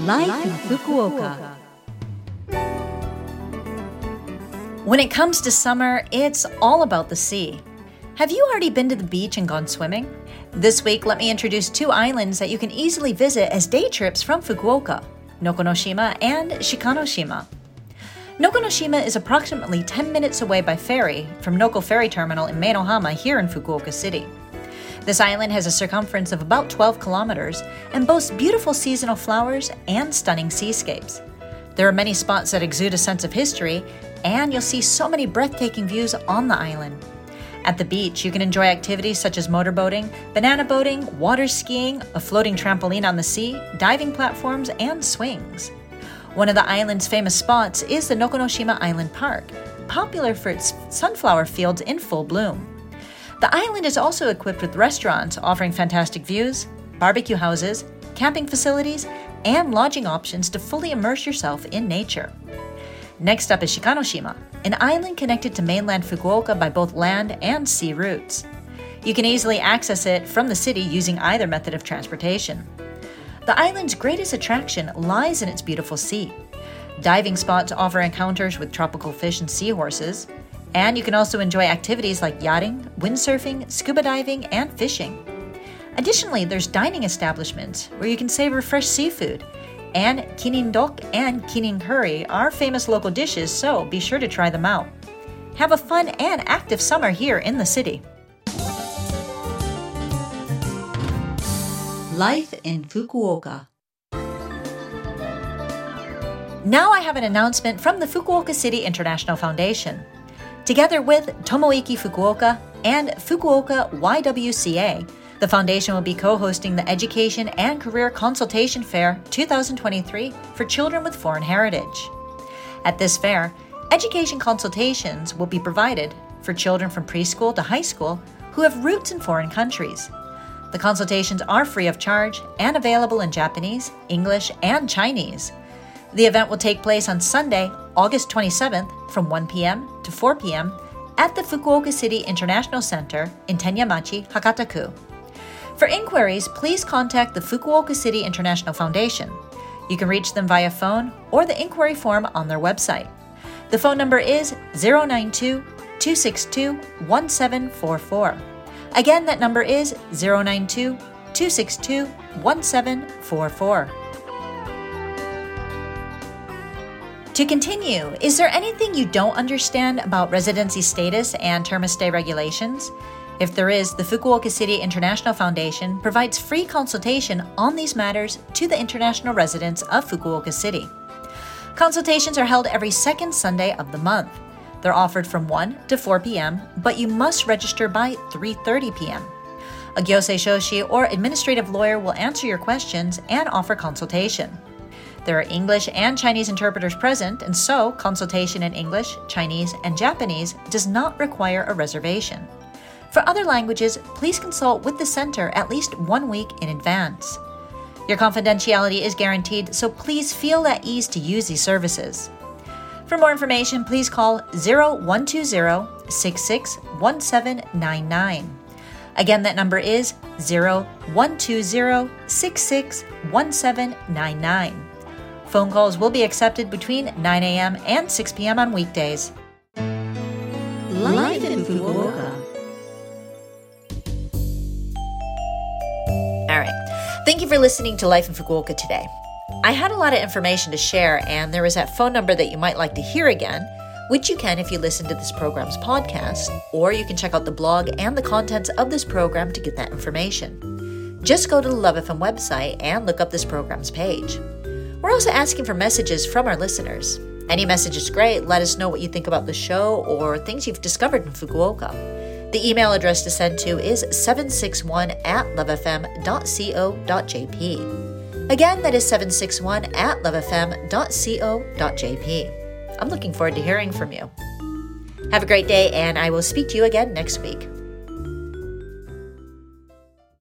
Life in Fukuoka. When it comes to summer, it's all about the sea. Have you already been to the beach and gone swimming? This week, let me introduce two islands that you can easily visit as day trips from Fukuoka Nokonoshima and Shikanoshima. Nokonoshima is approximately 10 minutes away by ferry from Noko Ferry Terminal in Meinohama here in Fukuoka City. This island has a circumference of about 12 kilometers and boasts beautiful seasonal flowers and stunning seascapes. There are many spots that exude a sense of history, and you'll see so many breathtaking views on the island. At the beach, you can enjoy activities such as motorboating, banana boating, water skiing, a floating trampoline on the sea, diving platforms, and swings. One of the island's famous spots is the Nokonoshima Island Park, popular for its sunflower fields in full bloom. The island is also equipped with restaurants offering fantastic views, barbecue houses, camping facilities, and lodging options to fully immerse yourself in nature. Next up is Shikanoshima, an island connected to mainland Fukuoka by both land and sea routes. You can easily access it from the city using either method of transportation. The island's greatest attraction lies in its beautiful sea. Diving spots offer encounters with tropical fish and seahorses, and you can also enjoy activities like yachting, windsurfing, scuba diving, and fishing. Additionally, there's dining establishments where you can savor fresh seafood. And kinin dog and kinin curry are famous local dishes, so be sure to try them out. Have a fun and active summer here in the city. Life in Fukuoka. Now I have an announcement from the Fukuoka City International Foundation. Together with Tomoiki Fukuoka and Fukuoka YWCA, the foundation will be co hosting the Education and Career Consultation Fair 2023 for children with foreign heritage. At this fair, education consultations will be provided for children from preschool to high school who have roots in foreign countries. The consultations are free of charge and available in Japanese, English, and Chinese. The event will take place on Sunday, August 27th from 1 p.m. to 4 p.m. at the Fukuoka City International Center in Tenyamachi, Hakataku. For inquiries, please contact the Fukuoka City International Foundation. You can reach them via phone or the inquiry form on their website. The phone number is 092 262 1744. Again, that number is 092 262 1744. To continue, is there anything you don't understand about residency status and term of stay regulations? If there is, the Fukuoka City International Foundation provides free consultation on these matters to the international residents of Fukuoka City. Consultations are held every second Sunday of the month. They're offered from 1 to 4 p.m., but you must register by 3:30 p.m. A gyosei shoshi or administrative lawyer will answer your questions and offer consultation. There are English and Chinese interpreters present, and so consultation in English, Chinese, and Japanese does not require a reservation. For other languages, please consult with the center at least one week in advance. Your confidentiality is guaranteed, so please feel at ease to use these services. For more information, please call 0120 661799. Again, that number is 0120 661799. Phone calls will be accepted between 9 a.m. and 6 p.m. on weekdays. Life in Fukuoka. All right. Thank you for listening to Life in Fukuoka today. I had a lot of information to share, and there is that phone number that you might like to hear again, which you can if you listen to this program's podcast, or you can check out the blog and the contents of this program to get that information. Just go to the Love FM website and look up this program's page. We're also asking for messages from our listeners. Any message is great. Let us know what you think about the show or things you've discovered in Fukuoka. The email address to send to is 761 at lovefm.co.jp. Again, that is 761 at lovefm.co.jp. I'm looking forward to hearing from you. Have a great day, and I will speak to you again next week.